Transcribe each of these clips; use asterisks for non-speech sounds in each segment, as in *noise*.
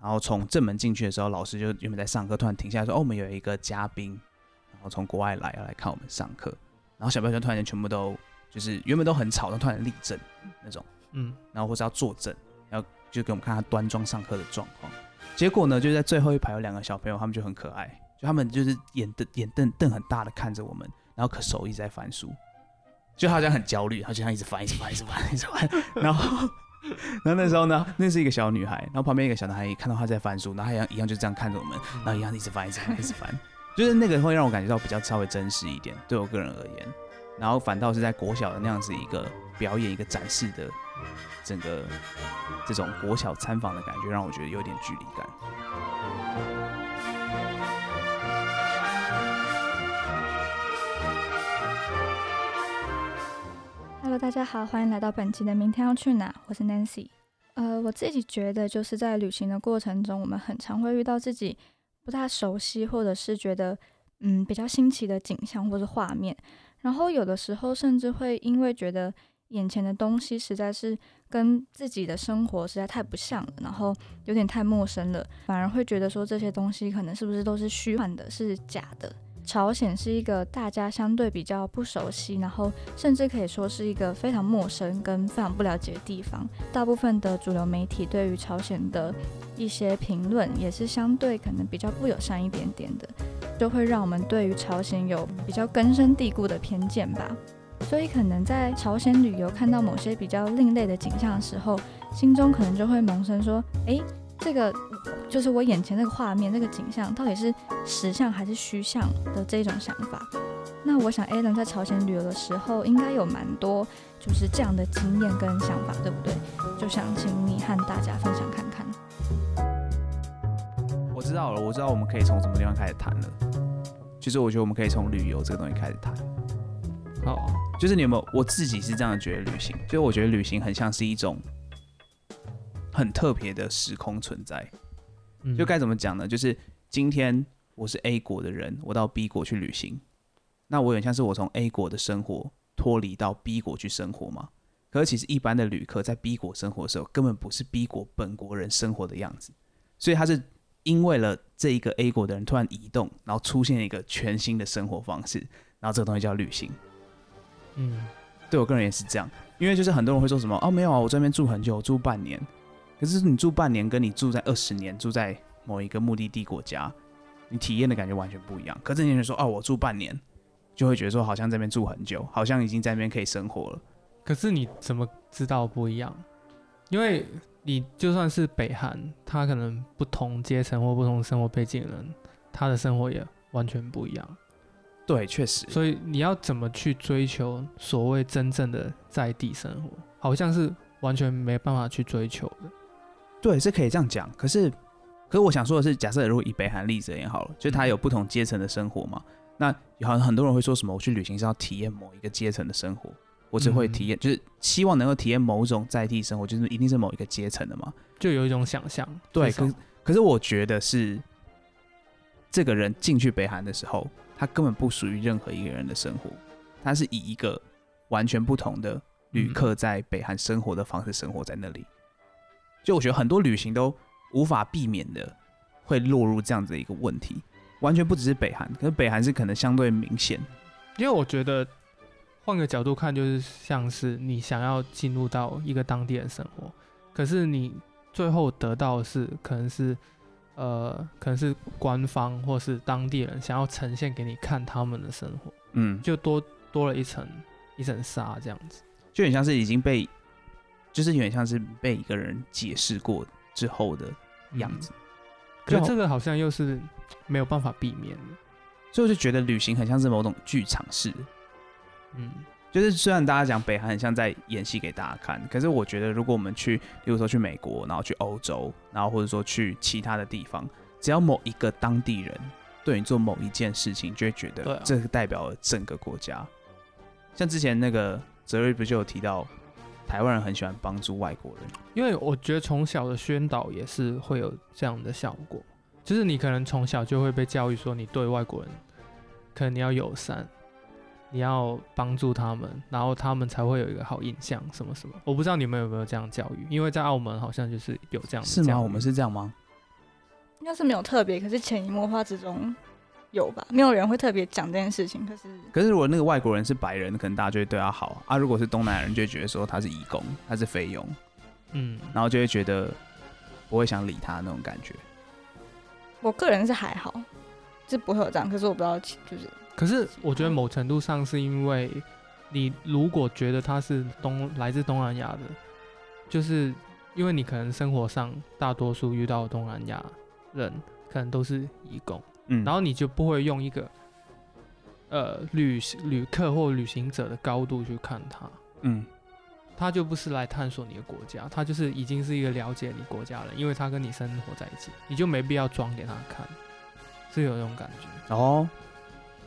然后从正门进去的时候，老师就原本在上课，突然停下来说：“哦，我们有一个嘉宾，然后从国外来要来看我们上课。”然后小朋友就突然间全部都就是原本都很吵，然后突然立正那种，嗯，然后或是要坐正，然后就给我们看他端庄上课的状况。结果呢，就在最后一排有两个小朋友，他们就很可爱，就他们就是眼瞪眼瞪瞪很大的看着我们，然后可手一直在翻书，就好像很焦虑，他就像一直翻，一直翻，一直翻，一直翻，然后。*laughs* 然后那时候呢，那是一个小女孩，然后旁边一个小男孩也看到她在翻书，然后一样一样就这样看着我们，然后一样一直翻，一直翻，一直翻，就是那个会让我感觉到比较稍微真实一点，对我个人而言。然后反倒是在国小的那样子一个表演、一个展示的整个这种国小参访的感觉，让我觉得有点距离感。Hello，大家好，欢迎来到本期的《明天要去哪》，我是 Nancy。呃，我自己觉得就是在旅行的过程中，我们很常会遇到自己不大熟悉，或者是觉得嗯比较新奇的景象或是画面，然后有的时候甚至会因为觉得眼前的东西实在是跟自己的生活实在太不像了，然后有点太陌生了，反而会觉得说这些东西可能是不是都是虚幻的，是假的。朝鲜是一个大家相对比较不熟悉，然后甚至可以说是一个非常陌生跟非常不了解的地方。大部分的主流媒体对于朝鲜的一些评论也是相对可能比较不友善一点点的，就会让我们对于朝鲜有比较根深蒂固的偏见吧。所以可能在朝鲜旅游看到某些比较另类的景象的时候，心中可能就会萌生说：“诶，这个就是我眼前那个画面、那个景象，到底是实像还是虚像的这种想法。那我想 Alan 在朝鲜旅游的时候，应该有蛮多就是这样的经验跟想法，对不对？就想请你和大家分享看看。我知道了，我知道我们可以从什么地方开始谈了。其实我觉得我们可以从旅游这个东西开始谈。好，就是你有没有？我自己是这样觉得，旅行，就是我觉得旅行很像是一种很特别的时空存在。嗯就该怎么讲呢？就是今天我是 A 国的人，我到 B 国去旅行，那我有点像是我从 A 国的生活脱离到 B 国去生活嘛。可是其实一般的旅客在 B 国生活的时候，根本不是 B 国本国人生活的样子，所以他是因为了这一个 A 国的人突然移动，然后出现一个全新的生活方式，然后这个东西叫旅行。嗯，对我个人也是这样，因为就是很多人会说什么哦，没有啊，我这边住很久，我住半年。可是你住半年，跟你住在二十年，住在某一个目的地国家，你体验的感觉完全不一样。可是有人说哦，我住半年，就会觉得说好像这边住很久，好像已经在那边可以生活了。可是你怎么知道不一样？因为你就算是北韩，他可能不同阶层或不同生活背景的人，他的生活也完全不一样。对，确实，所以你要怎么去追求所谓真正的在地生活，好像是完全没办法去追求的。对，是可以这样讲。可是，可是我想说的是，假设如果以北韩例子而言好了，就是他有不同阶层的生活嘛，那好像很多人会说什么，我去旅行是要体验某一个阶层的生活，我只会体验，就是希望能够体验某种在地生活，就是一定是某一个阶层的嘛。就有一种想象。对，可可是我觉得是这个人进去北韩的时候，他根本不属于任何一个人的生活，他是以一个完全不同的旅客在北韩生活的方式生活在那里。就我觉得很多旅行都无法避免的会落入这样子的一个问题，完全不只是北韩，可是北韩是可能相对明显。因为我觉得换个角度看，就是像是你想要进入到一个当地的生活，可是你最后得到的是可能是呃，可能是官方或是当地人想要呈现给你看他们的生活，嗯，就多多了一层一层纱这样子。就很像是已经被，就是有点像是被一个人解释过之后的样子。可是就这个好像又是没有办法避免的。所以我就觉得旅行很像是某种剧场式，嗯，就是虽然大家讲北韩很像在演戏给大家看，可是我觉得如果我们去，比如说去美国，然后去欧洲，然后或者说去其他的地方，只要某一个当地人对你做某一件事情，就会觉得这个代表了整个国家。像之前那个泽瑞不就有提到，台湾人很喜欢帮助外国人，因为我觉得从小的宣导也是会有这样的效果，就是你可能从小就会被教育说，你对外国人可能你要友善，你要帮助他们，然后他们才会有一个好印象，什么什么。我不知道你们有没有这样教育，因为在澳门好像就是有这样的是吗？教育我们是这样吗？应该是没有特别，可是潜移默化之中有吧？没有人会特别讲这件事情，可是可是如果那个外国人是白人，可能大家就会对他好啊；如果是东南亚人，就会觉得说他是义工，他是菲佣，嗯，然后就会觉得不会想理他那种感觉。我个人是还好，是不会有这样。可是我不知道，就是可是我觉得某程度上是因为你如果觉得他是东来自东南亚的，就是因为你可能生活上大多数遇到东南亚人可能都是义工，嗯，然后你就不会用一个呃旅旅客或旅行者的高度去看他，嗯他就不是来探索你的国家，他就是已经是一个了解你国家了，因为他跟你生活在一起，你就没必要装给他看，是有那种感觉。哦，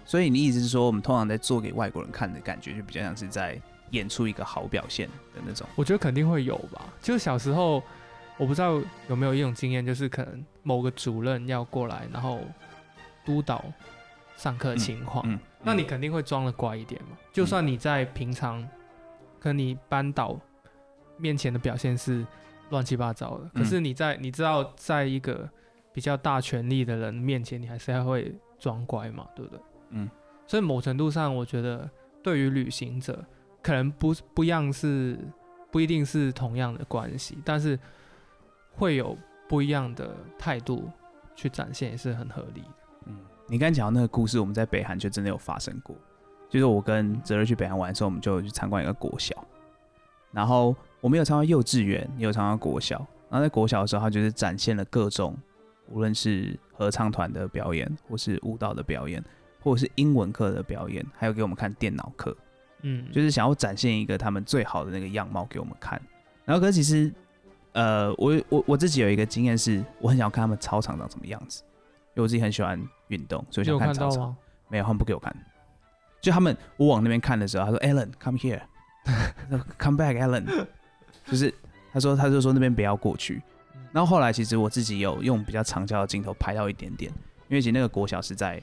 所以你意思是说，我们通常在做给外国人看的感觉，就比较像是在演出一个好表现的那种。我觉得肯定会有吧。就小时候，我不知道有没有一种经验，就是可能某个主任要过来，然后督导上课情况，嗯，那你肯定会装的乖一点嘛。就算你在平常，可能你班导面前的表现是乱七八糟的，可是你在你知道，在一个比较大权力的人面前，你还是要会装乖嘛，对不对？嗯，所以某程度上，我觉得对于旅行者，可能不不一样是不一定是同样的关系，但是会有不一样的态度去展现，也是很合理的。嗯，你刚才讲到那个故事，我们在北韩就真的有发生过。就是我跟泽瑞去北韩玩的时候，我们就去参观一个国小，然后我们有参观幼稚园，也有参观国小。然后在国小的时候，他就是展现了各种，无论是合唱团的表演，或是舞蹈的表演，或者是英文课的表演，还有给我们看电脑课，嗯，就是想要展现一个他们最好的那个样貌给我们看。然后可是其实，呃，我我我自己有一个经验是，我很想要看他们操场长什么样子，因为我自己很喜欢运动，所以想操场。看？没有，他们不给我看。就他们，我往那边看的时候，他说：“Alan，come here，come back，Alan。*laughs* *laughs* ”就是他说，他就说那边不要过去。然后后来其实我自己有用比较长焦的镜头拍到一点点，因为其实那个国小是在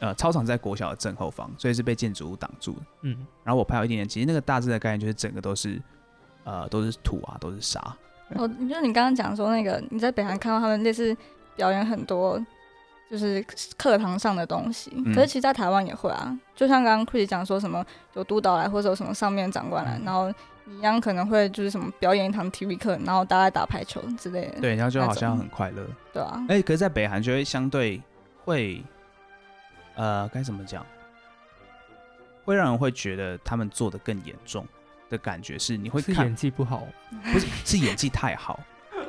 呃操场在国小的正后方，所以是被建筑物挡住的。嗯，然后我拍到一点点，其实那个大致的概念就是整个都是呃都是土啊，都是沙。哦，就是你刚刚讲说那个你在北韩看到他们类似表演很多，就是课堂上的东西。嗯可是其实，在台湾也会啊，就像刚刚 Chris 讲说什么有督导来，或者有什么上面长官来，嗯然后一样可能会就是什么表演一堂体育课，然后大家打排球之类的。对，然后就好像很快乐。对啊，哎、可是，在北韩就会相对会，呃，该怎么讲？会让人会觉得他们做的更严重的感觉是，你会看是演技不好，不是是演技太好，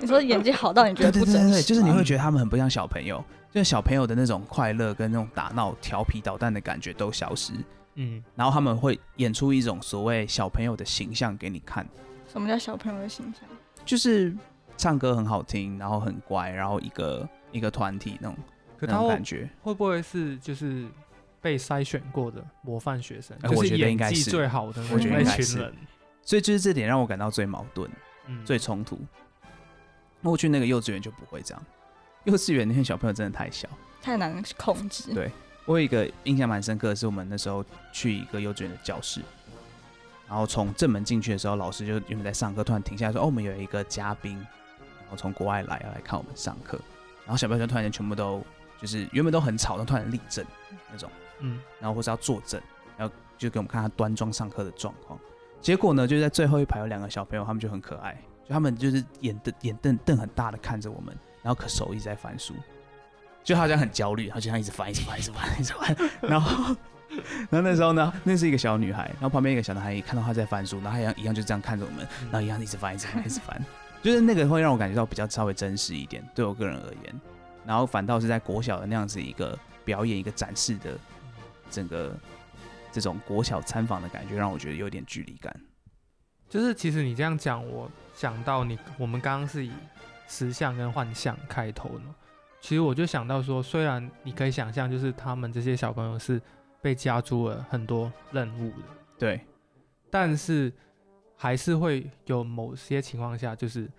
你说演技好到你觉对对对对对，得不真实吗，就是你会觉得他们很不像小朋友，就是小朋友的那种快乐跟那种打闹、调皮捣蛋的感觉都消失，嗯，然后他们会演出一种所谓小朋友的形象给你看，什么叫小朋友的形象？就是唱歌很好听，然后很乖，然后一个一个团体那种那可种感觉。会不会是就是被筛选过的模范学生？哎我就是演觉得应该是技最好的我觉得那应该是群人，所以就是这点让我感到最矛盾、嗯，最冲突。那我去那个幼稚园就不会这样，幼稚园那些小朋友真的太小。太难控制。对我有一个印象蛮深刻的是，我们那时候去一个幼稚园的教室，然后从正门进去的时候，老师就原本在上课，突然停下来说：“哦，我们有一个嘉宾，然后从国外来要来看我们上课。”然后小朋友就突然间全部都就是原本都很吵，但突然立正那种，嗯，然后或是要坐正，然后就给我们看他端庄上课的状况。结果呢，就在最后一排有两个小朋友，他们就很可爱，就他们就是眼瞪眼瞪瞪很大的看着我们，然后可手一直在翻书，就好像很焦虑，然后就像一直翻，一直翻，一直翻，一直翻。*laughs* 然后，然后那时候呢，那是一个小女孩，然后旁边一个小男孩也看到她在翻书，然后一样一样就这样看着我们，然后一样一直翻，一直翻，一直翻。就是那个会让我感觉到比较稍微真实一点，对我个人而言。然后反倒是在国小的那样子一个表演、一个展示的整个这种国小参访的感觉，让我觉得有点距离感。就是其实你这样讲，我想到你我们刚刚是以实相跟幻象开头的嘛，其实我就想到说，虽然你可以想象，就是他们这些小朋友是被加诸了很多任务的，对，但是还是会有某些情况下，就是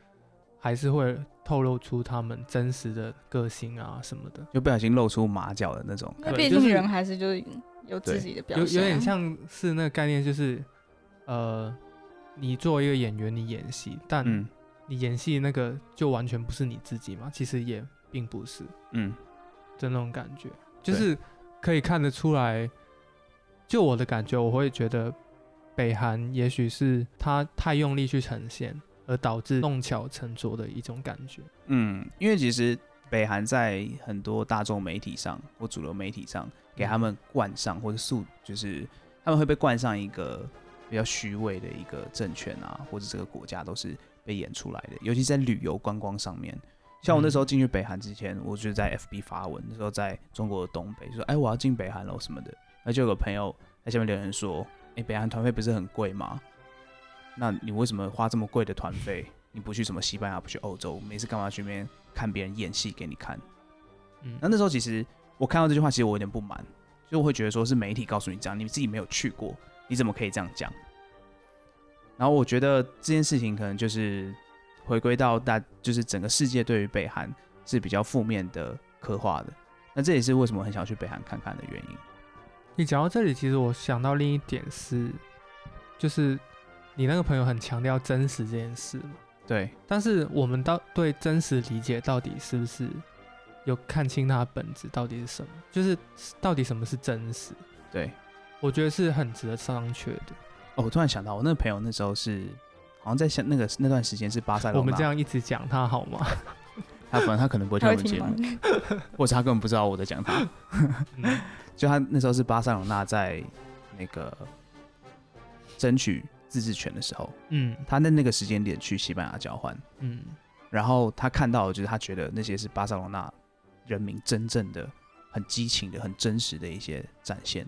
还是会透露出他们真实的个性啊什么的，就不小心露出马脚的那种因为感觉。毕竟人还是就是有自己的表有现有，有点像是那个概念，就是呃，你作为一个演员，你演戏，但嗯，你演戏那个就完全不是你自己嘛，其实也并不是嗯，的那种感觉，就是可以看得出来。就我的感觉，我会觉得北韩也许是他太用力去呈现，而导致弄巧成拙的一种感觉。嗯，因为其实北韩在很多大众媒体上或主流媒体上，给他们冠上或者塑，就是他们会被冠上一个比较虚伪的一个政权啊，或者这个国家都是被演出来的。尤其在旅游观光上面，像我那时候进去北韩之前，我就在 FB 发文，那时候在中国的东北，就说：“哎，我要进北韩了什么的。”那就有个朋友在下面留言说：“哎，北韩团费不是很贵吗？那你为什么花这么贵的团费？你不去什么西班牙，不去欧洲，每次干嘛去那边看别人演戏给你看？”嗯，那那时候其实我看到这句话，其实我有点不满，就我会觉得说是媒体告诉你这样，你自己没有去过，你怎么可以这样讲？然后我觉得这件事情可能就是回归到大，就是整个世界对于北韩是比较负面的刻画的。那这也是为什么很想去北韩看看的原因。你讲到这里，其实我想到另一点是，就是你那个朋友很强调真实这件事嘛。对，但是我们到对真实理解到底是不是有看清它的本质到底是什么？就是到底什么是真实？对，我觉得是很值得商榷的。哦，我突然想到，我那个朋友那时候是好像在想那个那段时间是巴塞罗那，我们这样一直讲他好吗？*laughs* 他反正他可能不会听我们节目，*laughs* 或者他根本不知道我在讲他。嗯 *laughs* 就他那时候是巴塞罗那在那个争取自治权的时候，嗯他在那个时间点去西班牙交换，嗯然后他看到的就是他觉得那些是巴塞罗那人民真正的很激情的、很真实的一些展现。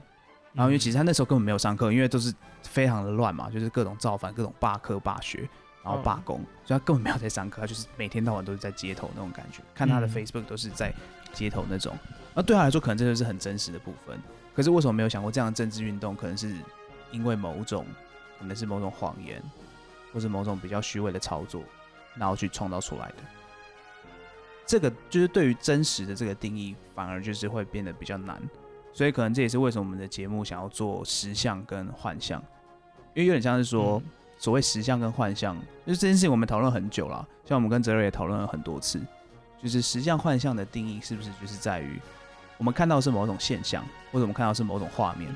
然后因为其实他那时候根本没有上课，因为都是非常的乱嘛，就是各种造反、各种罢课罢学，然后罢工，所以他根本没有在上课，他就是每天到晚都是在街头那种感觉。看他的嗯 Facebook 都是在街头那种，那对他来说可能这就是很真实的部分。可是为什么没有想过这样的政治运动可能是因为某种，可能是某种谎言，或是某种比较虚伪的操作，然后去创造出来的？这个就是对于真实的这个定义，反而就是会变得比较难。所以可能这也是为什么我们的节目想要做实像跟幻象，因为有点像是说，嗯所谓实像跟幻象，就是这件事情我们讨论很久了，像我们跟泽瑞也讨论了很多次，就是实像幻象的定义是不是就是在于我们看到是某种现象，或者我们看到是某种画面。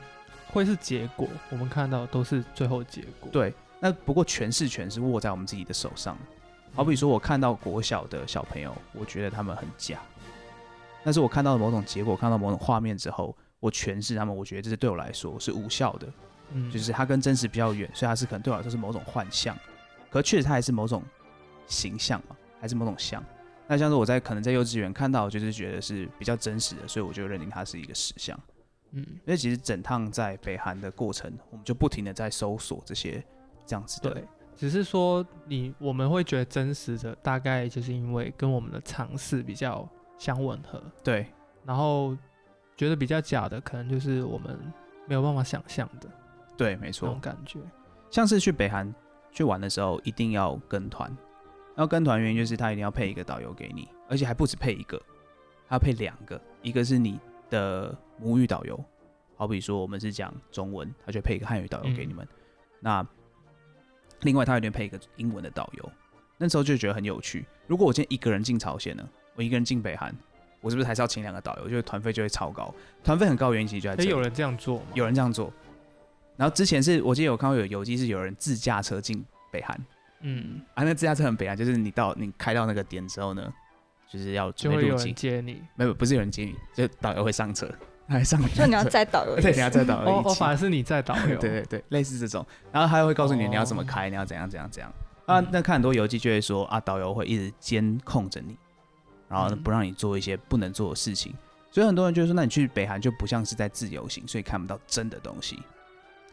会是结果，我们看到都是最后结果。对，那不过诠释权是握在我们自己的手上。好比说，我看到国小的小朋友，我觉得他们很假，但是我看到某种结果，看到某种画面之后，我诠释他们，我觉得这是对我来说是无效的。嗯，就是它跟真实比较远，所以它是可能对我来说是某种幻象，可确实它还是某种形象嘛，还是某种像。那像是我在可能在幼稚园看到，就是觉得是比较真实的，所以我就认定它是一个实像。嗯因为其实整趟在北韩的过程，我们就不停的在搜索这些这样子的对，只是说你我们会觉得真实的，大概就是因为跟我们的尝试比较相吻合，对然后觉得比较假的，可能就是我们没有办法想象的对，没那错种。感觉。像是去北韩去玩的时候，一定要跟团。要跟团原因就是他一定要配一个导游给你，而且还不止配一个，他要配两个，一个是你的母语导游，好比说我们是讲中文，他就配一个汉语导游给你们。那另外他有点配一个英文的导游。那时候就觉得很有趣。如果我今天一个人进朝鲜呢，我一个人进北韩，我是不是还是要请两个导游？就是团费就会超高。团费很高的原因其实就在这有人这样做吗？有人这样做。然后之前是我记得有看过有游记是有人自驾车进北韩嗯，啊，那自驾车很北韩，就是你到你开到那个点之后呢，就是要就会有人准备入境，接你。没有不是有人接你，就导游会上车，他还上就你要载导游，*laughs* 对，你要载导游哦哦，一起，反而是你在导游。*laughs* 对对对，类似这种，然后他会告诉你你要怎么哦开，你要怎样怎样怎样啊。那看很多游记就会说啊，导游会一直监控着你，然后不让你做一些不能做的事情，所以很多人就说，那你去北韩就不像是在自由行，所以看不到真的东西。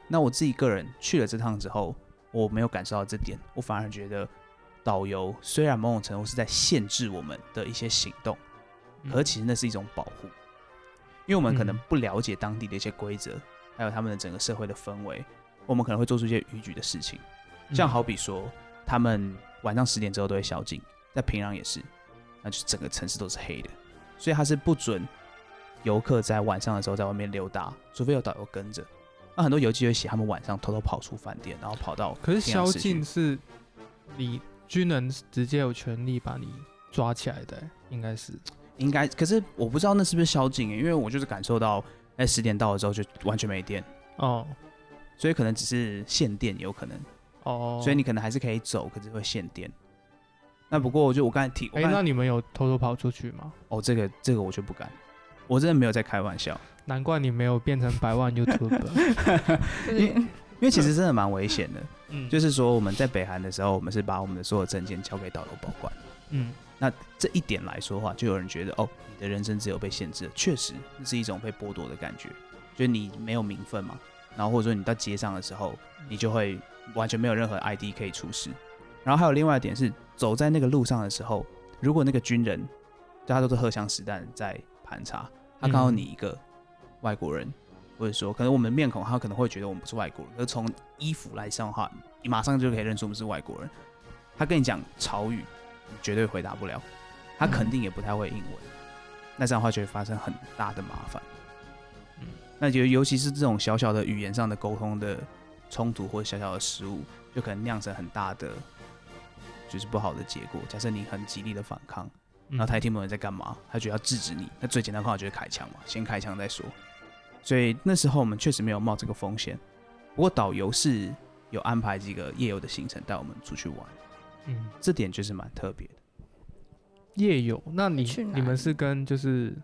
那我自己个人去了这趟之后，我没有感受到这点，我反而觉得导游虽然某种程度是在限制我们的一些行动，嗯。可其实那是一种保护，因为我们可能嗯不了解当地的一些规则，还有他们的整个社会的氛围，我们可能会做出一些逾矩的事情。像好比说，他们晚上十点之后都会宵禁，在平壤也是，那就整个城市都是黑的，所以他是不准游客在晚上的时候在外面溜达，除非有导游跟着。那很多游记会写他们晚上偷偷跑出饭店，然后跑到可是宵禁是你军人直接有权利把你抓起来的，应该是。应该，可是我不知道那是不是宵禁欸，因为我就是感受到哎十点到了之后就完全没电，哦所以可能只是限电有可能，哦，所以你可能还是可以走，可是会限电。那不过我就我刚才提，我哎、那你们有偷偷跑出去吗？哦这个这个我就不敢，我真的没有在开玩笑，难怪你没有变成百万 YouTube，因为因为其实真的蛮危险的。嗯，*laughs* 就是说我们在北韩的时候，我们是把我们的所有证件交给导游保管。嗯那这一点来说的话，就有人觉得哦，你的人生自由被限制了，确实那是一种被剥夺的感觉，就是你没有名分嘛，然后或者说你到街上的时候，你就会完全没有任何 ID 可以出示。然后还有另外一点是，走在那个路上的时候，如果那个军人，大家都是荷枪实弹在盘查，他看到你一个外国人，或者说可能我们面孔，他可能会觉得我们不是外国人，可是从衣服来上的话，你马上就可以认出我们是外国人。他跟你讲潮语，你绝对回答不了，他肯定也不太会英文，那这样的话就会发生很大的麻烦。嗯那就尤其是这种小小的语言上的沟通的冲突或者小小的失误，就可能酿成很大的就是不好的结果。假设你很极力的反抗，嗯然后他也听不懂你在干嘛，他觉得要制止你，那最简单的方法就是开枪嘛，先开枪再说。所以那时候我们确实没有冒这个风险，不过导游是有安排几个夜游的行程带我们出去玩，嗯，这点就是蛮特别的。夜游，那你你们是跟就是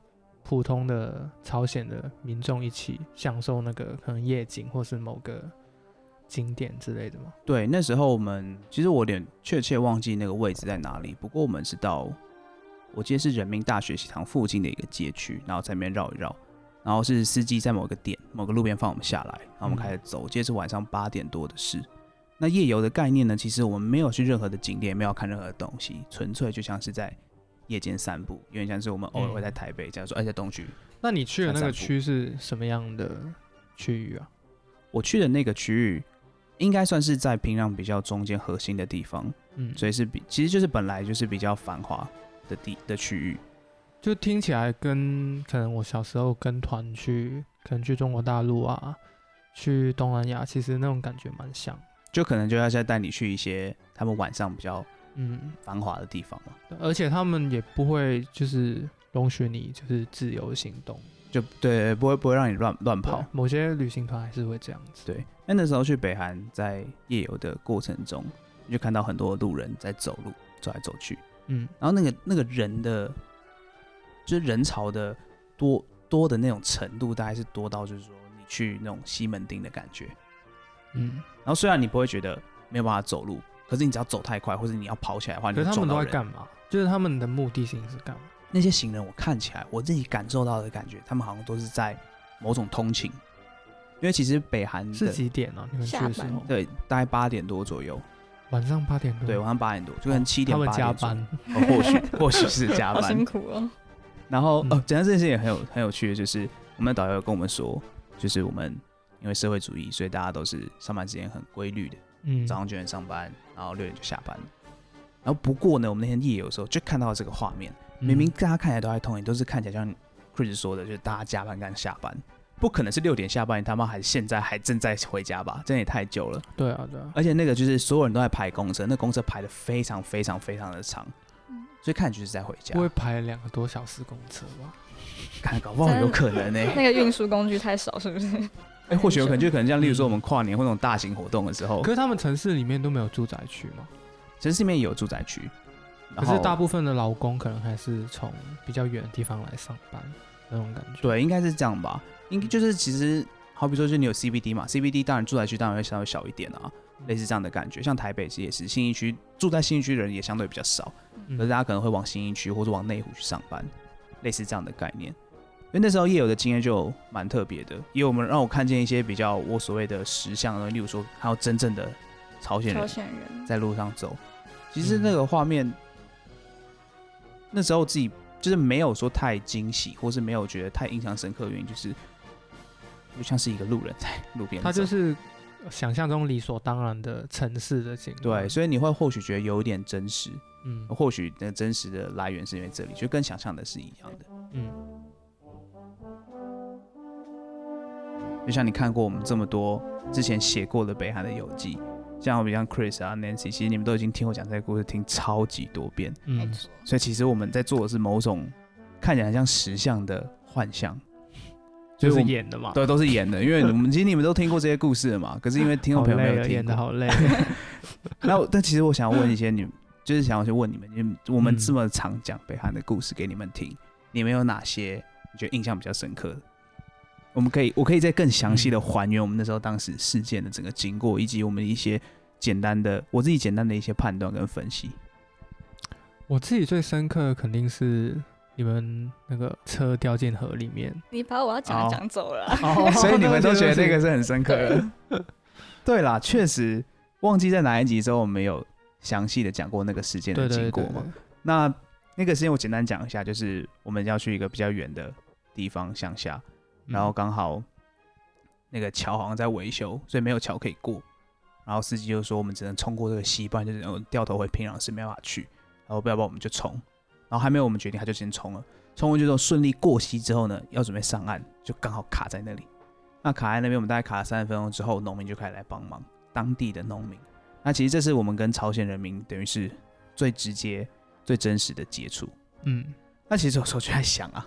普通的朝鲜的民众一起享受那个可能夜景或是某个景点之类的吗？对，那时候我们其实我有点确切忘记那个位置在哪里，不过我们是到我记得是人民大学食堂附近的一个街区，然后在那边绕一绕，然后是司机在某个点某个路边放我们下来，然后我们开始走，接着是晚上八点多的事。那夜游的概念呢，其实我们没有去任何的景点，也没有看任何的东西，纯粹就像是在夜间散步，有点像是我们偶尔会在台北，假如说哎在东区，那你去的那个区是什么样的区域啊？我去的那个区域应该算是在平壤比较中间核心的地方，嗯，所以是比其实就是本来就是比较繁华的地的区域。就听起来跟可能我小时候跟团去，可能去中国大陆啊，去东南亚，其实那种感觉蛮像。就可能就要再带你去一些他们晚上比较嗯，繁华的地方嘛，而且他们也不会就是容许你就是自由行动，就对，不会不会让你乱乱跑。某些旅行团还是会这样子。对，那那时候去北韩，在夜游的过程中，你就看到很多路人在走路，走来走去，嗯然后那个那个人的，就是人潮的多多的那种程度，大概是多到就是说你去那种西门町的感觉。嗯，然后虽然你不会觉得没有办法走路，可是你只要走太快，或者你要跑起来的话，你可是他们都。在干嘛？就是他们的目的性是干嘛？那些行人，我看起来我自己感受到的感觉，他们好像都是在某种通勤，因为其实北韩是几点呢、你们去下班的时候？对大概八点多左右，晚上八点多。对晚上八点多，就跟七点他们加班。哦或许或许是加 *laughs* 好班辛，苦哦。然后嗯哦，讲到这件事情也很有很有趣的，就是我们的导游跟我们说，就是我们因为社会主义，所以大家都是上班时间很规律的，嗯，早上九点上班，然后六点就下班。然后不过呢，我们那天夜游的时候就看到这个画面，嗯明明大家看起来都在通勤，都是看起来像 Chris 说的，就是大家加班刚下班，不可能是六点下班，你他妈还现在还正在回家吧？这样也太久了。对啊对啊，而且那个就是所有人都在排公车，那公车排的非常非常非常的长，嗯所以看起来就是在回家不。会排两个多小时公车吧？看，搞不好有可能呢、欸。*laughs* 那个运输工具太少，是不是？哎、或许有可能，*laughs* 就可能像例如说我们嗯跨年或那种大型活动的时候可，是他们城市里面都没有住宅区吗？城市里面也有住宅区，可是大部分的劳工可能还是从比较远的地方来上班那种感觉。，对，应该是这样吧。应该就是其实好比说，就你有 CBD 嘛，CBD 当然住宅区当然会稍微小一点啊，类似这样的感觉。像台北其实也是，信义区住在信义区的人也相对比较少，嗯可是大家可能会往新一区或者往内湖去上班，类似这样的概念。因为那时候夜游的经验就蛮特别的，因为我们让我看见一些比较我所谓的实像的，例如说还有真正的朝鲜朝人鲜人，在路上走。其实嗯那个画面，那时候自己就是没有说太惊喜，或是没有觉得太印象深刻的原因，就是就像是一个路人在路边走，它就是想象中理所当然的城市的景观。对，所以你会或许觉得有一点真实，嗯或许那真实的来源是因为这里，就跟想象的是一样的。嗯，就像你看过我们这么多之前写过的北韩的游记，像我比像 Chris 啊、Nancy，其实你们都已经听我讲这个故事听超级多遍，没嗯错，所以其实我们在做的是某种看起来像实像的幻象，*laughs* 就是演的嘛。对，都是演的，因为我们 *laughs* 其实你们都听过这些故事了嘛，可是因为听众朋友没，有听，演的好累。*laughs* 那我但其实我想要问一些你们，就是想要去问你们，你们我们嗯这么常讲北韩的故事给你们听，你们有哪些你觉得印象比较深刻的？我们可以，我可以再更详细的还原我们那时候当时事件的整个经过，以及我们一些简单的我自己简单的一些判断跟分析。我自己最深刻的肯定是你们那个车掉进河里面，你把我要讲哦的讲走了。*laughs* 所以你们都觉得那个是是很深刻的。对 *laughs* 啦，确实忘记在哪一集之后，我们有详细的讲过那个事件的经过嘛。那那个事件我简单讲一下，就是我们要去一个比较远的地方乡下，对然后刚好那个桥好像在维修，所以没有桥可以过。然后司机就说我们只能冲过这个溪，不然就是呃掉头回平壤是没办法去。然后不要不然我们就冲，然后还没有我们决定，他就先冲了。冲过去之后顺利过溪之后呢，要准备上岸，就刚好卡在那里。那卡在那边，我们大概卡了三十分钟之后，农民就开始来帮忙，当地的农民。那其实这是我们跟朝鲜人民等于是最直接、最真实的接触。嗯，那其实有时候就在想啊，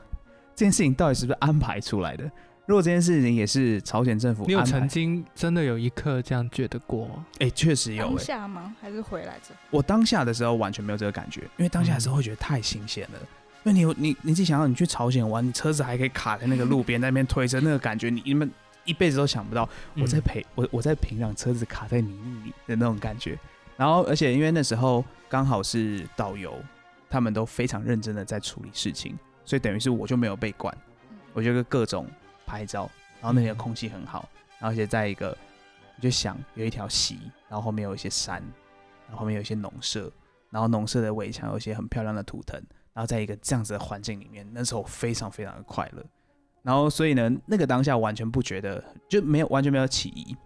这件事情到底是不是安排出来的？如果这件事情也是朝鲜政府你有曾，经真的有一刻这样觉得过吗？哎、确实有、当欸。下吗？还是回来之后？我当下的时候完全没有这个感觉，因为当下的时候会觉得太新鲜了。因为你有你你自己想想，你去朝鲜玩，你车子还可以卡在那个路边，在那边推车，那个感觉你你们一辈子都想不到。我在嗯平我我在平壤车子卡在泥泞里的那种感觉。然后，而且因为那时候刚好是导游，他们都非常认真的在处理事情，所以等于是我就没有被管，我就各种拍照，然后那边的空气很好，然后而且在一个你就想有一条溪，然后后面有一些山，然后后面有一些农舍，然后农舍的围墙有一些很漂亮的图腾，然后在一个这样子的环境里面，那时候非常非常的快乐。然后所以呢，那个当下完全不觉得就没有完全没有起疑，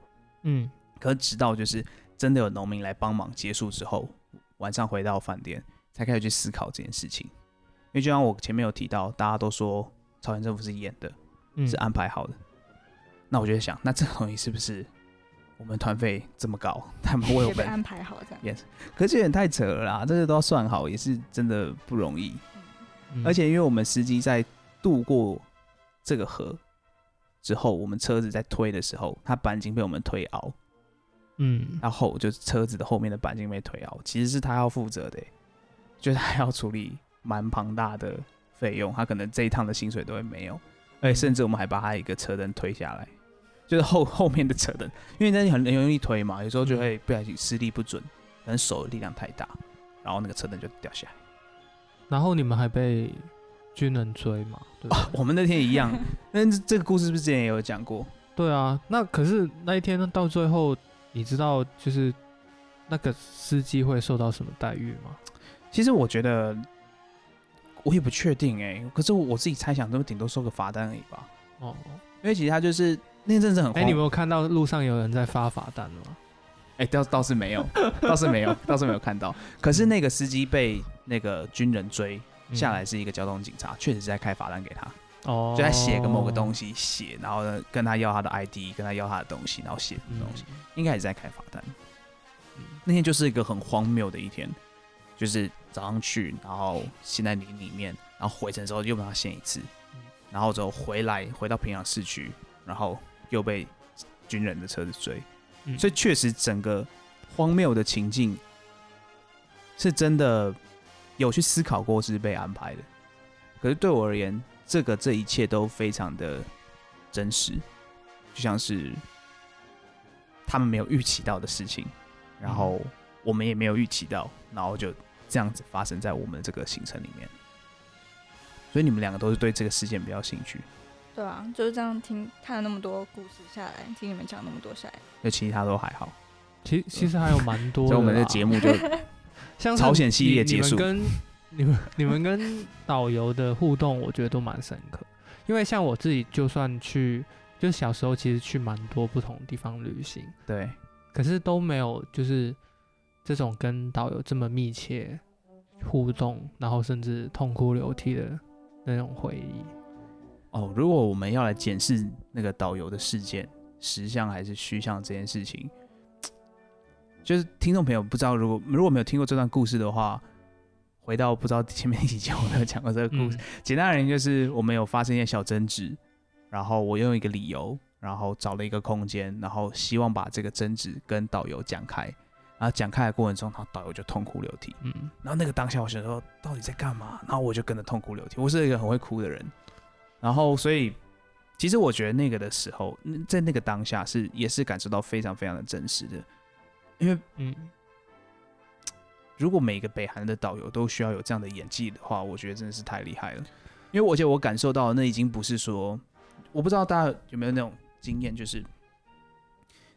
嗯，可是直到就是真的有农民来帮忙结束之后，晚上回到饭店才开始去思考这件事情。因为就像我前面有提到，大家都说朝鲜政府是演的，嗯是安排好的。那我就在想，那这个东西是不是我们团费这么高，他们为我们？安排好这样。可是有点太扯了啦，这个都要算好，也是真的不容易。嗯而且因为我们司机在渡过这个河之后，我们车子在推的时候，它钣金被我们推凹，嗯，然后就是车子的后面的钣金被推凹，其实是他要负责的欸，就是他要处理蛮庞大的费用，他可能这一趟的薪水都会没有，而且甚至我们还把他一个车灯推下来，就是后 *laughs* 后面的车灯，因为那很很容易推嘛，有时候就会不小心施力不准，可能手的力量太大，然后那个车灯就掉下来。然后你们还被军人追嘛？对不对我们那天一样，*laughs* 那这个故事是不是之前也有讲过？对啊，那可是那一天到最后，你知道就是那个司机会受到什么待遇吗？其实我觉得我也不确定哎、可是我自己猜想，都顶多收个罚单而已吧。哦，因为其实他就是那阵子很哎、慌，你有没有看到路上有人在发罚单吗？哎、倒倒是没有，*laughs* 倒是没有，倒是没有看到。可是那个司机被那个军人追嗯下来，是一个交通警察，确实是在开罚单给他，哦，就在写个某个东西写，然后呢跟他要他的 ID，跟他要他的东西，然后写什嗯么东西，应该也是在开罚单。那天就是一个很荒谬的一天，就是早上去，然后陷在林里面，然后回程之后又把它陷一次，然后之后回来回到平壤市区，然后又被军人的车子追，嗯。所以确实整个荒谬的情境是真的有去思考过是被安排的，可是对我而言，这个这一切都非常的真实，就像是他们没有预期到的事情，然后我们也没有预期到，然后就这样子发生在我们这个行程里面。所以你们两个都是对这个事件比较兴趣，对啊，就是这样听看了那么多故事下来，听你们讲那么多下来，那其他都还好。其其实还有蛮多的，所以我们的节目就 *laughs* 像朝鲜系列结束你们跟你们 *laughs* 你们跟导游的互动，我觉得都蛮深刻。因为像我自己，就算去，就小时候其实去蛮多不同地方旅行，对，可是都没有就是这种跟导游这么密切互动，然后甚至痛哭流涕的那种回忆。哦，如果我们要来检视那个导游的事件，实像还是虚像这件事情，*tsk* 就是听众朋友不知道，如果如果没有听过这段故事的话，回到不知道前面几集我没有讲过这个故事。简单而言，就是我们有发生一些小争执，然后我用一个理由，然后找了一个空间，然后希望把这个争执跟导游讲开。然后讲开的过程中，他导游就痛哭流涕。嗯，然后那个当下，我想说到底在干嘛？然后我就跟着痛哭流涕。我是一个很会哭的人，然后所以其实我觉得那个的时候，在那个当下是也是感受到非常非常的真实的，因为嗯。如果每个北韩的导游都需要有这样的演技的话，我觉得真的是太厉害了。因为我觉得我感受到那已经不是说，我不知道大家有没有那种经验，就是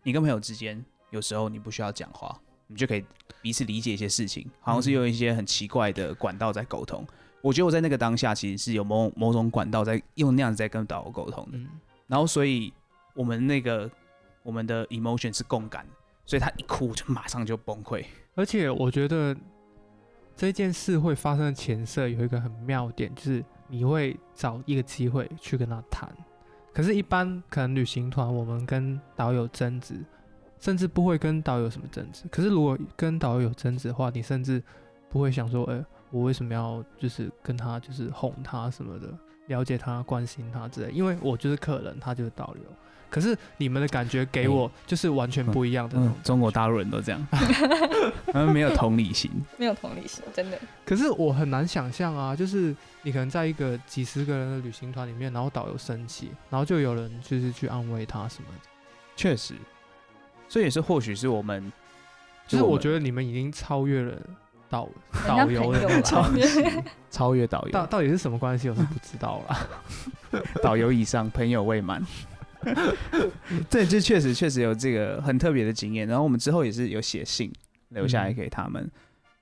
你跟朋友之间有时候你不需要讲话，你就可以彼此理解一些事情，好像是用一些很奇怪的管道在沟通。我觉得我在那个当下其实是有某某种管道在用那样子在跟导游沟通的。然后所以我们那个我们的 emotion 是共感，所以他一哭就马上就崩溃。而且我觉得这件事会发生的前设有一个很妙点，就是你会找一个机会去跟他谈。可是，一般可能旅行团我们跟导游争执，甚至不会跟导游什么争执。可是，如果跟导游有争执的话，你甚至不会想说：“哎，我为什么要就是跟他就是哄他什么的，了解他、关心他之类。”因为我就是客人，他就是导游。可是你们的感觉给我就是完全不一样的。中国大陆人都这样，他 *laughs* 们没有同理心，没有同理心，真的。可是我很难想象啊，就是你可能在一个几十个人的旅行团里面，然后导游生气，然后就有人就是去安慰他什么的。确实，这也是或许是我们，就是我觉得你们已经超越了导 *laughs* 导游的超 *laughs* 超越导游，到到底是什么关系，我是不知道了。*laughs* 导游以上，朋友未满。对，这确实确实有这个很特别的经验。然后我们之后也是有写信留下来给他们，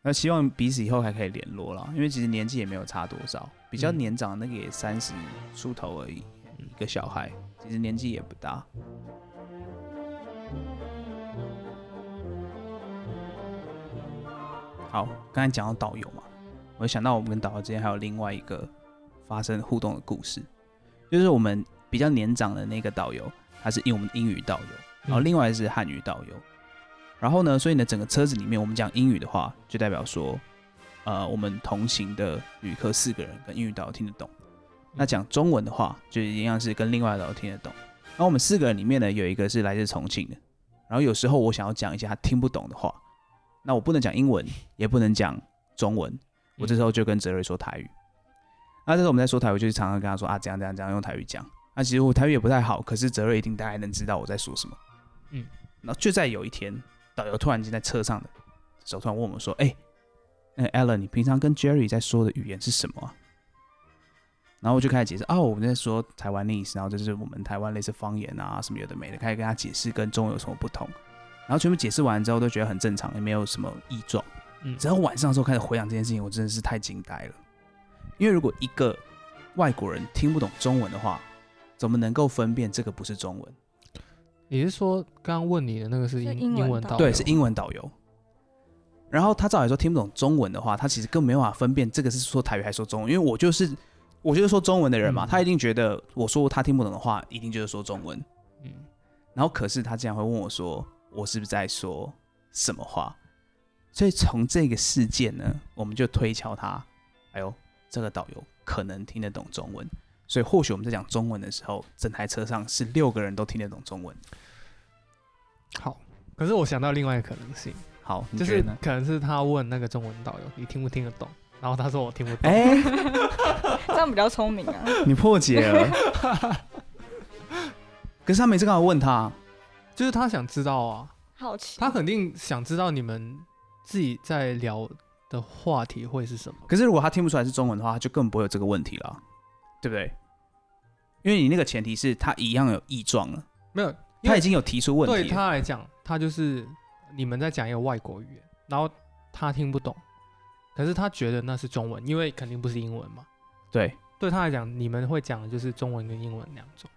那希望彼此以后还可以联络了。因为其实年纪也没有差多少，比较年长的那个也三十出头而已，一个小孩，其实年纪也不大。好，刚才讲到导游嘛，我想到我们跟导游之间还有另外一个发生互动的故事，就是我们。比较年长的那个导游，他是用我们英语导游，然后另外是汉语导游。然后呢，所以呢，整个车子里面我们讲英语的话，就代表说，呃，我们同行的旅客四个人跟英语导游听得懂。那讲中文的话，就一样是跟另外导游听得懂。然后我们四个人里面呢，有一个是来自重庆的。然后有时候我想要讲一些他听不懂的话，那我不能讲英文，也不能讲中文，我这时候就跟泽瑞说台语。那这时候我们在说台语，就是常常跟他说啊，怎样怎样怎样用台语讲。那其实我台语也不太好，可是泽瑞一定大概能知道我在说什么。嗯，然后就在有一天，导游突然间在车上的时候突然问我们说：“哎，那 Alan，你平常跟 Jerry 在说的语言是什么？”然后我就开始解释：“哦，我们在说台湾历史，然后这是我们台湾类似方言啊，什么有的没的，开始跟他解释跟中文有什么不同。然后全部解释完之后，都觉得很正常，也没有什么异状。嗯，只要晚上的时候开始回想这件事情，我真的是太惊呆了。因为如果一个外国人听不懂中文的话，怎么能够分辨这个不是中文？你是说刚刚问你的那个是英英文导？对，是英文导游。然后他照理说听不懂中文的话，他其实更没办法分辨这个是说台语还是说中文。因为我就是我就是说中文的人嘛，他一定觉得我说他听不懂的话，一定就是说中文。嗯。然后可是他竟然会问我说，我是不是在说什么话？所以从这个事件呢，我们就推敲他，哎呦，这个导游可能听得懂中文。所以或许我们在讲中文的时候，整台车上是六个人都听得懂中文。好，可是我想到另外一个可能性。好，就是可能是他问那个中文导游，你听不听得懂？然后他说我听不懂。哎，*laughs* 这样比较聪明啊！你破解了。*laughs* 可是他每次刚好问他，就是他想知道啊，好奇，他肯定想知道你们自己在聊的话题会是什么。可是如果他听不出来是中文的话，就根本不会有这个问题了。对不对？因为你那个前提是他一样有异状了，没有，他已经有提出问题。对他来讲，他就是你们在讲一个外国语言，然后他听不懂，可是他觉得那是中文，因为肯定不是英文嘛。对，对他来讲，你们会讲的就是中文跟英文两种。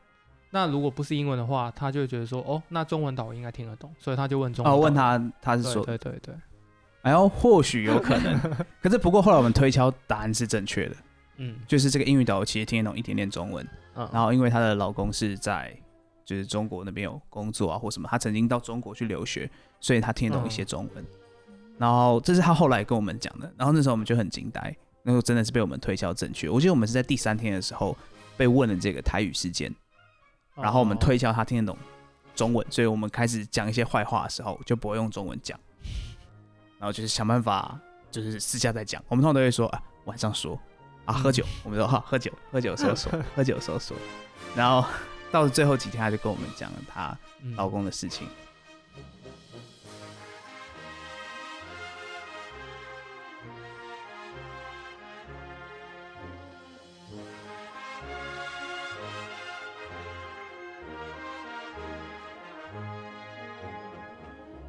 那如果不是英文的话，他就会觉得说，哦，那中文导应该听得懂，所以他就问中文。哦，问他，他是说，对对对。哎呦，或许有可能，*laughs* 可是不过后来我们推敲答案是正确的。嗯，就是这个英语导游其实听得懂一点点中文，嗯，然后因为她的老公是在就是中国那边有工作啊或什么，她曾经到中国去留学，所以她听得懂一些中文。然后这是她后来跟我们讲的，然后那时候我们就很惊呆，那时候真的是被我们推敲正确。我记得我们是在第三天的时候被问了这个台语事件，然后我们哦推销他听得懂中文，所以我们开始讲一些坏话的时候就不会用中文讲，然后就是想办法就是私下再讲。我们通常都会说啊晚上说啊喝酒，我们说好喝酒喝酒的时候说喝酒的时候说，然后到了最后几天他就跟我们讲了老公的事情。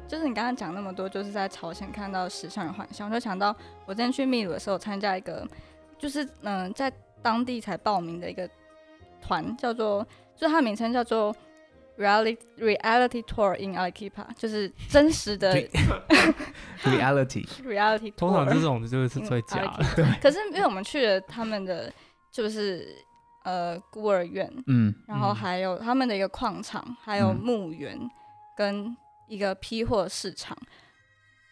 就是你刚刚讲那么多，就是在朝鲜看到时尚与幻想，我就想到我之前去秘鲁的时候，参加一个就是嗯、呃在当地才报名的一个团，叫做就是它的名称叫做 Reality Reality Tour in Arequipa，就是真实的 reality，Reality。*laughs* *laughs* 通常这种就是最假的，对。可是因为我们去了他们的就是呃孤儿院，嗯然后嗯还有他们的一个矿场，还有嗯墓园跟一个批货市场。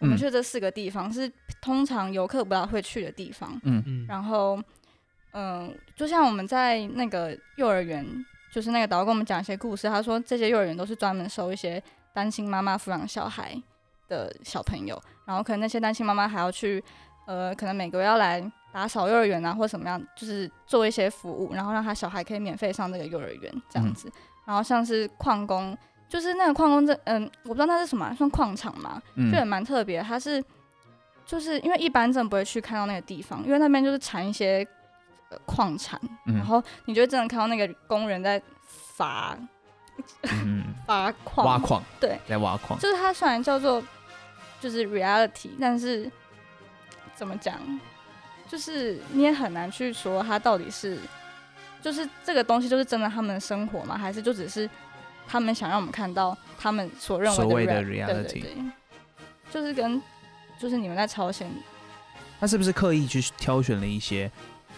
我们嗯去这四个地方是通常游客不大会去的地方。嗯嗯，然后，嗯、就像我们在那个幼儿园，就是那个导游跟我们讲一些故事，他说这些幼儿园都是专门收一些单亲妈妈抚养小孩的小朋友，然后可能那些单亲妈妈还要去，呃，可能每个月要来打扫幼儿园啊，或什么样，就是做一些服务，然后让他小孩可以免费上这个幼儿园这样子。然后像是矿工，就是那个矿工这，嗯，我不知道那是什么啊，算矿场吗？嗯就也蛮特别，它是就是因为一般真的不会去看到那个地方，因为那边就是产一些呃矿产，嗯然后你就会真的看到那个工人在伐嗯伐矿，挖矿，对，在挖矿，就是它虽然叫做就是 reality，但是怎么讲，就是你也很难去说它到底是就是这个东西就是真的他们的生活吗？还是就只是他们想让我们看到他们所认为的所谓的 real- reality 对对对，就是跟就是你们在朝鲜他是不是刻意去挑选了一些？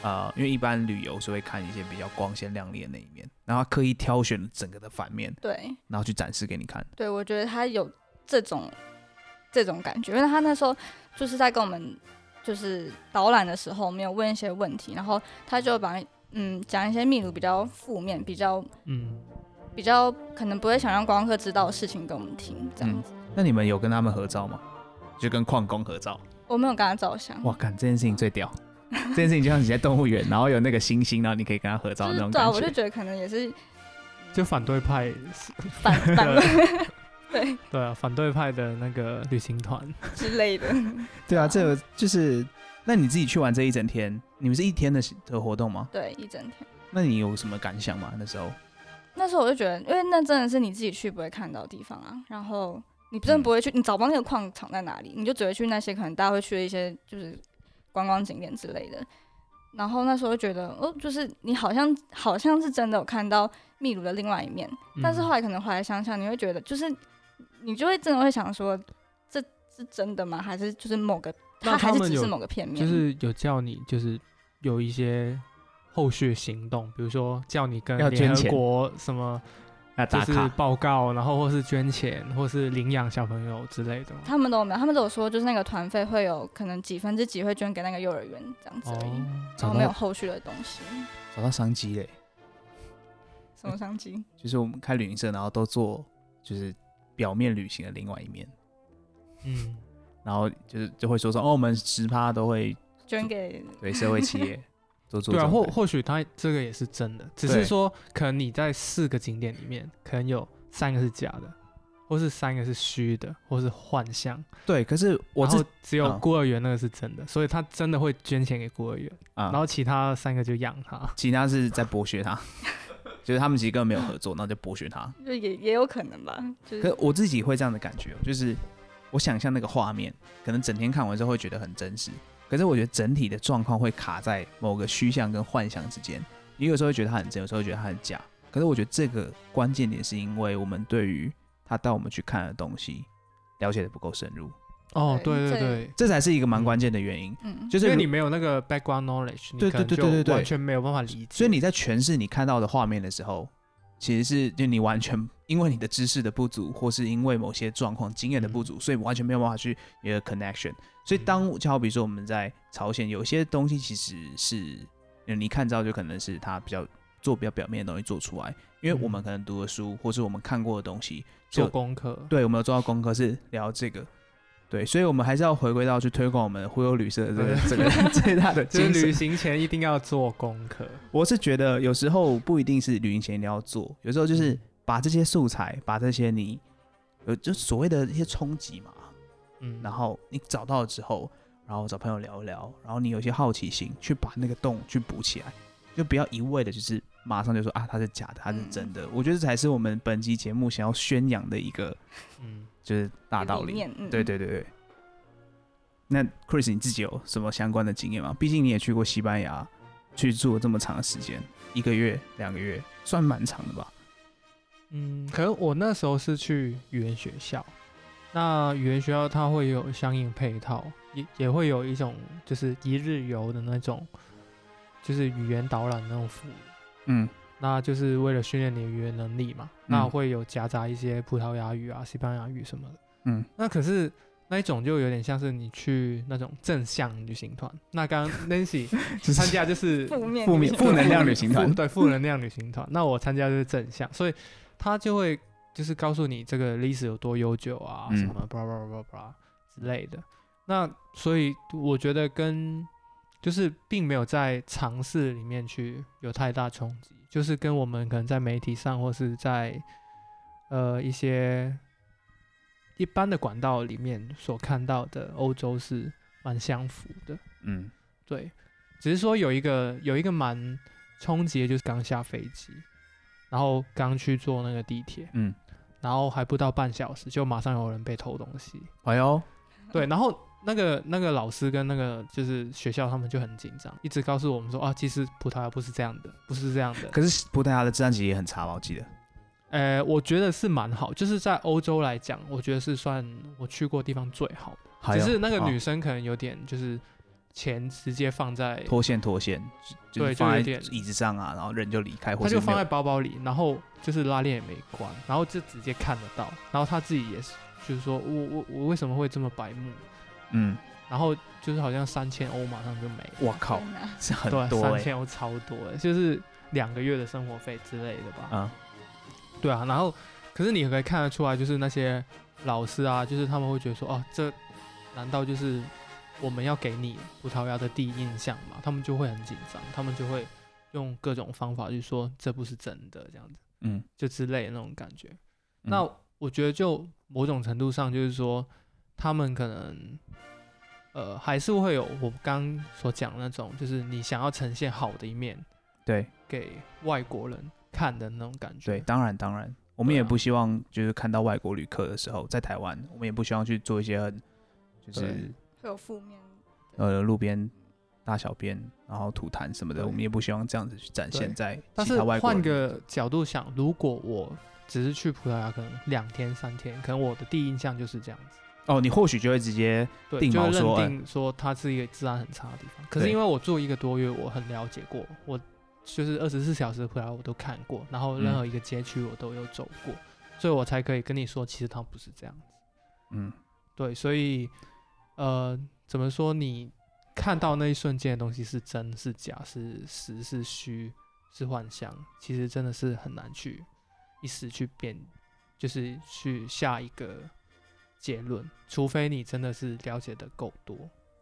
呃，因为一般旅游是会看一些比较光鲜亮丽的那一面，然后他刻意挑选了整个的反面，对然后去展示给你看。对，我觉得他有这种这种感觉，因为他那时候就是在跟我们就是导览的时候，没有问一些问题，然后他就把嗯讲一些秘鲁比较负面、比较嗯，比较可能不会想让观光客知道的事情跟我们听，这样子。那你们有跟他们合照吗？就跟矿工合照？我没有跟他照相，哇，干这件事情最屌！这件事情就像你在动物园，然后有那个星星，然后你可以跟他合照那种感觉。我就觉得可能也是 *laughs* 就反对派，*laughs* 反反 *laughs* 对对啊，反对派的那个旅行团，之类的。对啊，这个就是，那你自己去玩这一整天，你们是一天的的活动吗？对，一整天。那你有什么感想吗？那时候？那时候我就觉得，因为那真的是你自己去不会看到的地方啊，然后你真的不会去，你找不到那个矿场在哪里，你就只会去那些可能大家会去的一些就是观光景点之类的。然后那时候就觉得，哦，就是你好像好像是真的有看到秘鲁的另外一面，但是后来可能回来想想，你会觉得，就是你就会真的会想说，这是真的吗？还是就是某个他们有是只是某个片面？就是有叫你就是有一些后续行动，比如说叫你跟联合要捐钱国什么就是要打卡？报告，然后或是捐钱，或是领养小朋友之类的。他们都没有，他们都有说，就是那个团费会有可能几分之几会捐给那个幼儿园这样子而已，哦，然后没有后续的东西。找到商机嘞！什么商机？*laughs* 就是我们开旅行社，然后都做就是表面旅行的另外一面，嗯，然后就是就会说说哦，我们十趴都会捐给对社会企业 *laughs* 对啊，或或许他这个也是真的，只是说可能你在四个景点里面，可能有三个是假的，或是三个是虚的，或是幻象，对，可是我然自后只有嗯孤儿园那个是真的，所以他真的会捐钱给孤儿园，啊，然后其他三个就养他。其他是在剥削他，*laughs* 就是他们其实根本没有合作，然后就剥削他。就也也有可能吧，就是可我自己会这样的感觉哦，就是我想象那个画面，可能整天看完之后会觉得很真实，可是我觉得整体的状况会卡在某个虚像跟幻想之间。你有时候会觉得它很真，有时候会觉得它很假。可是我觉得这个关键点是因为我们对于他带我们去看的东西了解的不够深入，哦，对这对对对，这才是一个蛮关键的原因。嗯，就是因为你没有那个 background knowledge，你对可能对对对对完全没有办法理解。所以你在诠释你看到的画面的时候，其实是就你完全因为你的知识的不足，或是因为某些状况经验的不足，所以完全没有办法去有一个 connection。所以当就好比说我们在朝鲜，有些东西其实是你看到就可能是他比较做比较表面的东西做出来，因为我们可能读的书或是我们看过的东西做功课，对，我们有做到功课是聊这个。对，所以我们还是要回归到去推广我们忽悠旅社的这个 *laughs* 这个 *laughs* 最大的就是旅行前一定要做功课。我是觉得有时候不一定是旅行前一定要做，有时候就是把这些素材，把这些你有就所谓的一些冲击嘛，嗯，然后你找到了之后，然后找朋友聊一聊，然后你有些好奇心，去把那个洞去补起来，就不要一味的就是马上就说啊它是假的，它是真的。我觉得这才是我们本集节目想要宣扬的一个，嗯。就是大道理，对对对对。那 Chris，你自己有什么相关的经验吗？毕竟你也去过西班牙，去住了这么长的时间，一个月、两个月，算蛮长的吧？嗯，可能我那时候是去语言学校，那语言学校它会有相应配套，也也会有一种就是一日游的那种，就是语言导览那种服务。嗯。那就是为了训练你的语言能力嘛，那会有夹杂一些葡萄牙语啊、西班牙语什么的。嗯，那可是那一种就有点像是你去那种正向旅行团。那刚刚 Nancy *laughs* 参加就是负面、负面、负能量旅行团，*laughs* 对，负能量旅行团。那我参加就是正向，所以他就会就是告诉你这个历史有多悠久啊，什么巴拉巴拉巴拉巴拉之类的。那所以我觉得跟就是并没有在尝试里面去有太大冲击。就是跟我们可能在媒体上或是在呃一些一般的管道里面所看到的欧洲是蛮相符的，嗯，对，只是说有一个有一个蛮冲击的，就是刚下飞机，然后刚去坐那个地铁，嗯，然后还不到半小时就马上有人被偷东西，哎呦，对，然后。那个那个老师跟那个就是学校，他们就很紧张，一直告诉我们说啊，其实葡萄牙不是这样的，不是这样的。可是葡萄牙的治安其实也很差吧？我记得。呃，我觉得是蛮好，就是在欧洲来讲，我觉得是算我去过地方最好的。只是那个女生可能有点就是钱直接放在脱线脱线，对，就放在椅子上啊，然后人就离开，他就放在包包里，然后就是拉链也没关，然后就直接看得到，然后他自己也是，就是说我我我为什么会这么白目？嗯，然后就是好像三千欧马上就没，我靠，是很多，三千欧超多，就是两个月的生活费之类的吧。啊，对啊，然后可是你可以看得出来，就是那些老师啊，就是他们会觉得说，哦，这难道就是我们要给你葡萄牙的第一印象吗？他们就会很紧张，他们就会用各种方法去说这不是真的这样子，嗯，就之类的那种感觉。那我觉得就某种程度上就是说。他们可能，呃，还是会有我刚所讲那种，就是你想要呈现好的一面，对，给外国人看的那种感觉。对，当然当然，我们也不希望就是看到外国旅客的时候，在台湾，我们也不希望去做一些很，就是会有负面，呃，路边大小便，然后吐痰什么的，我们也不希望这样子去展现在其他外国。换个角度想，如果我只是去葡萄牙，可能两天三天，可能我的第一印象就是这样子。哦，你或许就会直接定就认定说它是一个治安很差的地方。可是因为我住一个多月，我很了解过，我就是二十四小时的葡萄我都看过，然后任何一个街区我都有走过，所以我才可以跟你说，其实它不是这样子。嗯，对，所以呃，怎么说？你看到那一瞬间的东西是真是假，是实是虚，是幻象，其实真的是很难去一时去辨，就是去下一个。结论，除非你真的是了解的够多，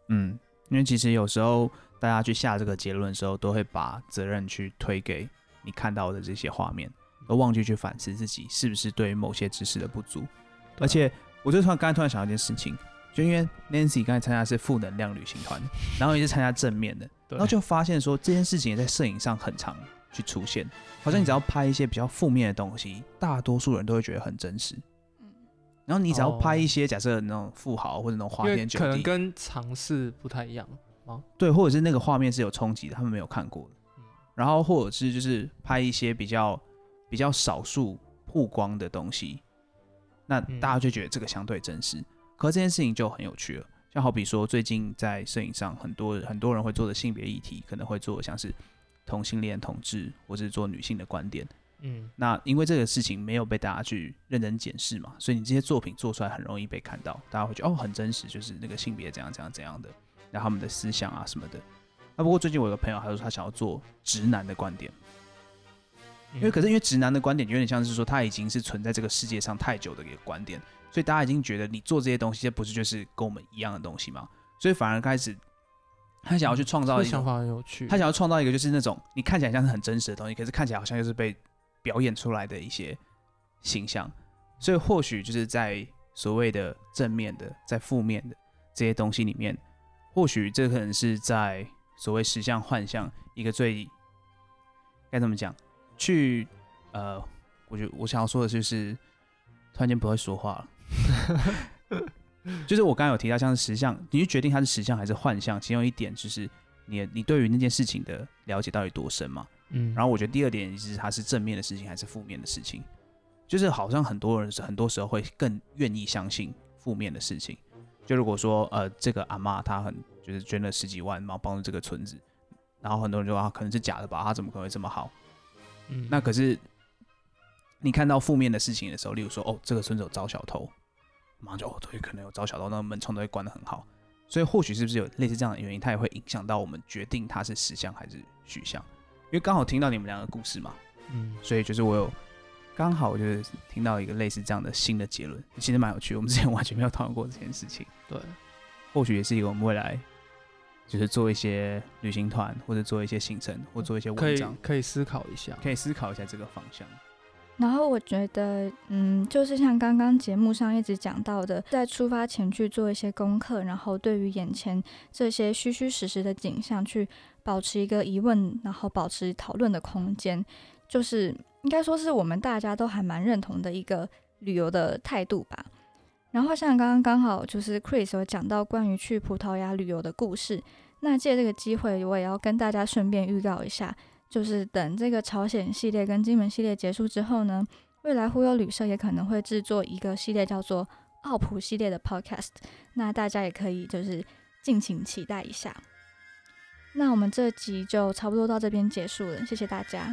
嗯，因为其实有时候大家去下这个结论的时候，都会把责任去推给你看到的这些画面，而忘记去反思自己是不是对于某些知识的不足。而且，我就突然刚才突然想到一件事情，就因为 Nancy 刚才参加是负能量旅行团，然后也是参加正面的，*laughs* 然后就发现说这件事情也在摄影上很常去出现，好像你只要拍一些比较负面的东西，大多数人都会觉得很真实。然后你只要拍一些假设那种富豪或者那种花天酒地，可能跟尝试不太一样吗？对，或者是那个画面是有冲击的，他们没有看过的。然后或者是就是拍一些比较比较少数曝光的东西，那大家就觉得这个相对真实。可这件事情就很有趣了，像好比说最近在摄影上，很多很多人会做的性别议题，可能会做像是同性恋同志，或者是做女性的观点。嗯那因为这个事情没有被大家去认真检视嘛，所以你这些作品做出来很容易被看到，大家会觉得哦很真实，就是那个性别怎样怎样怎样的，然后他们的思想啊什么的。那不过最近我有个朋友，他说他想要做直男的观点，因为可是因为直男的观点有点像是说他已经是存在这个世界上太久的一个观点，所以大家已经觉得你做这些东西，这不是就是跟我们一样的东西吗？所以反而开始他想要去创造一个想法很有趣。他想要创造一个就是那种你看起来像是很真实的东西，可是看起来好像又是被表演出来的一些形象，所以或许就是在所谓的正面的、在负面的这些东西里面，或许这可能是在所谓实像幻象一个最该怎么讲？去呃，我觉得我想要说的就是，突然间不会说话了。*laughs* 就是我刚刚有提到，像是实像，你去决定它是实像还是幻象，其中一点就是你你对于那件事情的了解到底多深嘛？嗯，然后我觉得第二点就是它是正面的事情还是负面的事情，就是好像很多人是很多时候会更愿意相信负面的事情。就如果说呃这个阿妈她很就是捐了十几万，然后帮助这个村子，然后很多人就说啊可能是假的吧，她怎么可能会这么好？嗯那可是你看到负面的事情的时候，例如说哦这个村子有招小偷，马上就哦对，可能有招小偷，那个门窗都会关得很好。所以或许是不是有类似这样的原因，它也会影响到我们决定它是实相还是虚相？因为刚好听到你们两个故事嘛，嗯所以就是我有刚好就是听到一个类似这样的新的结论，其实蛮有趣。我们之前完全没有讨论过这件事情，对，或许也是一个我们未来就是做一些旅行团，或者做一些行程，或做一些可以文章，可以思考一下。可以思考一下这个方向。然后我觉得，嗯，就是像刚刚节目上一直讲到的，在出发前去做一些功课，然后对于眼前这些虚虚实实的景象，去保持一个疑问，然后保持讨论的空间，就是应该说是我们大家都还蛮认同的一个旅游的态度吧。然后像刚刚刚好就是 Chris 有讲到关于去葡萄牙旅游的故事，那借这个机会，我也要跟大家顺便预告一下。就是等这个朝鲜系列跟金门系列结束之后呢，未来忽悠旅社也可能会制作一个系列叫做奥普系列的 podcast，那大家也可以就是敬请期待一下。那我们这集就差不多到这边结束了，谢谢大家。